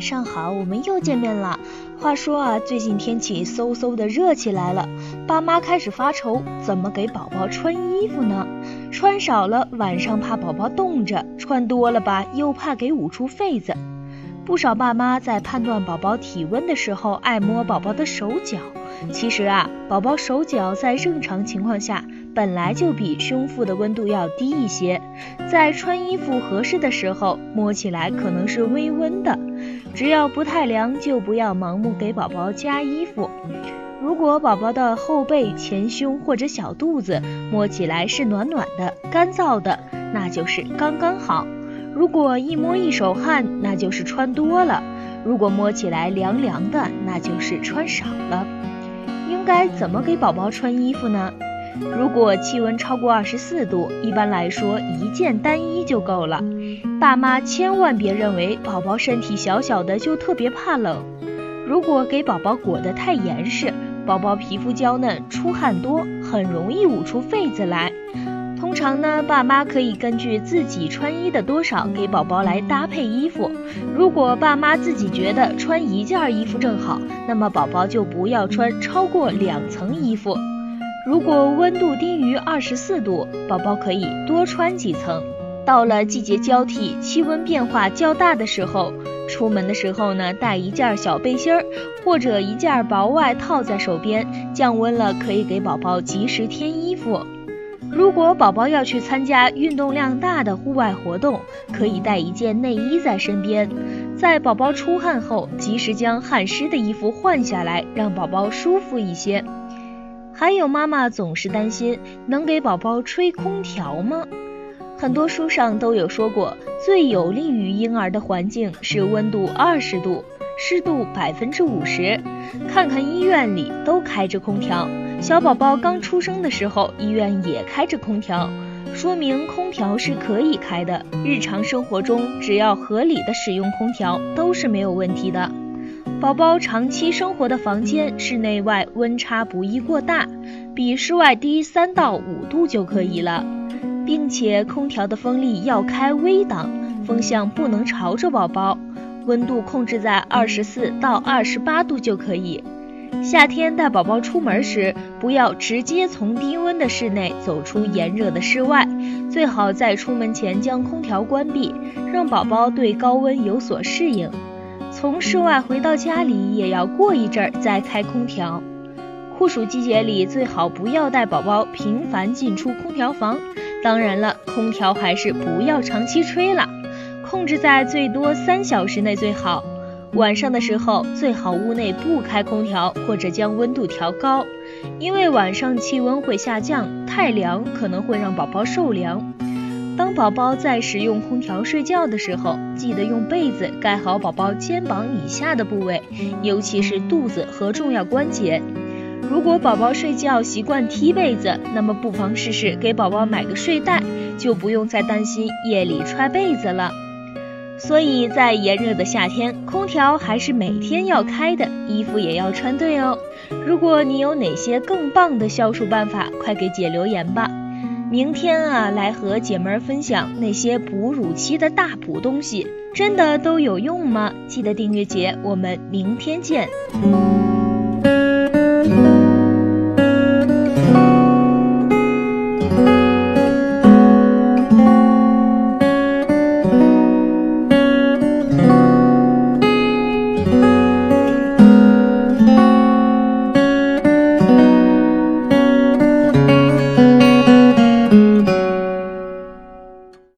晚上好，我们又见面了。话说啊，最近天气嗖嗖的热起来了，爸妈开始发愁，怎么给宝宝穿衣服呢？穿少了晚上怕宝宝冻着，穿多了吧又怕给捂出痱子。不少爸妈在判断宝宝体温的时候，爱摸宝宝的手脚。其实啊，宝宝手脚在正常情况下。本来就比胸腹的温度要低一些，在穿衣服合适的时候，摸起来可能是微温的，只要不太凉，就不要盲目给宝宝加衣服。如果宝宝的后背、前胸或者小肚子摸起来是暖暖的、干燥的，那就是刚刚好；如果一摸一手汗，那就是穿多了；如果摸起来凉凉的，那就是穿少了。应该怎么给宝宝穿衣服呢？如果气温超过二十四度，一般来说一件单衣就够了。爸妈千万别认为宝宝身体小小的就特别怕冷。如果给宝宝裹得太严实，宝宝皮肤娇嫩，出汗多，很容易捂出痱子来。通常呢，爸妈可以根据自己穿衣的多少给宝宝来搭配衣服。如果爸妈自己觉得穿一件衣服正好，那么宝宝就不要穿超过两层衣服。如果温度低于二十四度，宝宝可以多穿几层。到了季节交替、气温变化较大的时候，出门的时候呢，带一件小背心儿或者一件薄外套在手边，降温了可以给宝宝及时添衣服。如果宝宝要去参加运动量大的户外活动，可以带一件内衣在身边，在宝宝出汗后，及时将汗湿的衣服换下来，让宝宝舒服一些。还有妈妈总是担心，能给宝宝吹空调吗？很多书上都有说过，最有利于婴儿的环境是温度二十度，湿度百分之五十。看看医院里都开着空调，小宝宝刚出生的时候，医院也开着空调，说明空调是可以开的。日常生活中，只要合理的使用空调，都是没有问题的。宝宝长期生活的房间室内外温差不宜过大，比室外低三到五度就可以了，并且空调的风力要开微档，风向不能朝着宝宝，温度控制在二十四到二十八度就可以。夏天带宝宝出门时，不要直接从低温的室内走出炎热的室外，最好在出门前将空调关闭，让宝宝对高温有所适应。从室外回到家里也要过一阵儿再开空调。酷暑季节里最好不要带宝宝频繁进出空调房。当然了，空调还是不要长期吹了，控制在最多三小时内最好。晚上的时候最好屋内不开空调或者将温度调高，因为晚上气温会下降，太凉可能会让宝宝受凉。当宝宝在使用空调睡觉的时候，记得用被子盖好宝宝肩膀以下的部位，尤其是肚子和重要关节。如果宝宝睡觉习惯踢被子，那么不妨试试给宝宝买个睡袋，就不用再担心夜里踹被子了。所以在炎热的夏天，空调还是每天要开的，衣服也要穿对哦。如果你有哪些更棒的消暑办法，快给姐留言吧。明天啊，来和姐妹儿分享那些哺乳期的大补东西，真的都有用吗？记得订阅姐，我们明天见。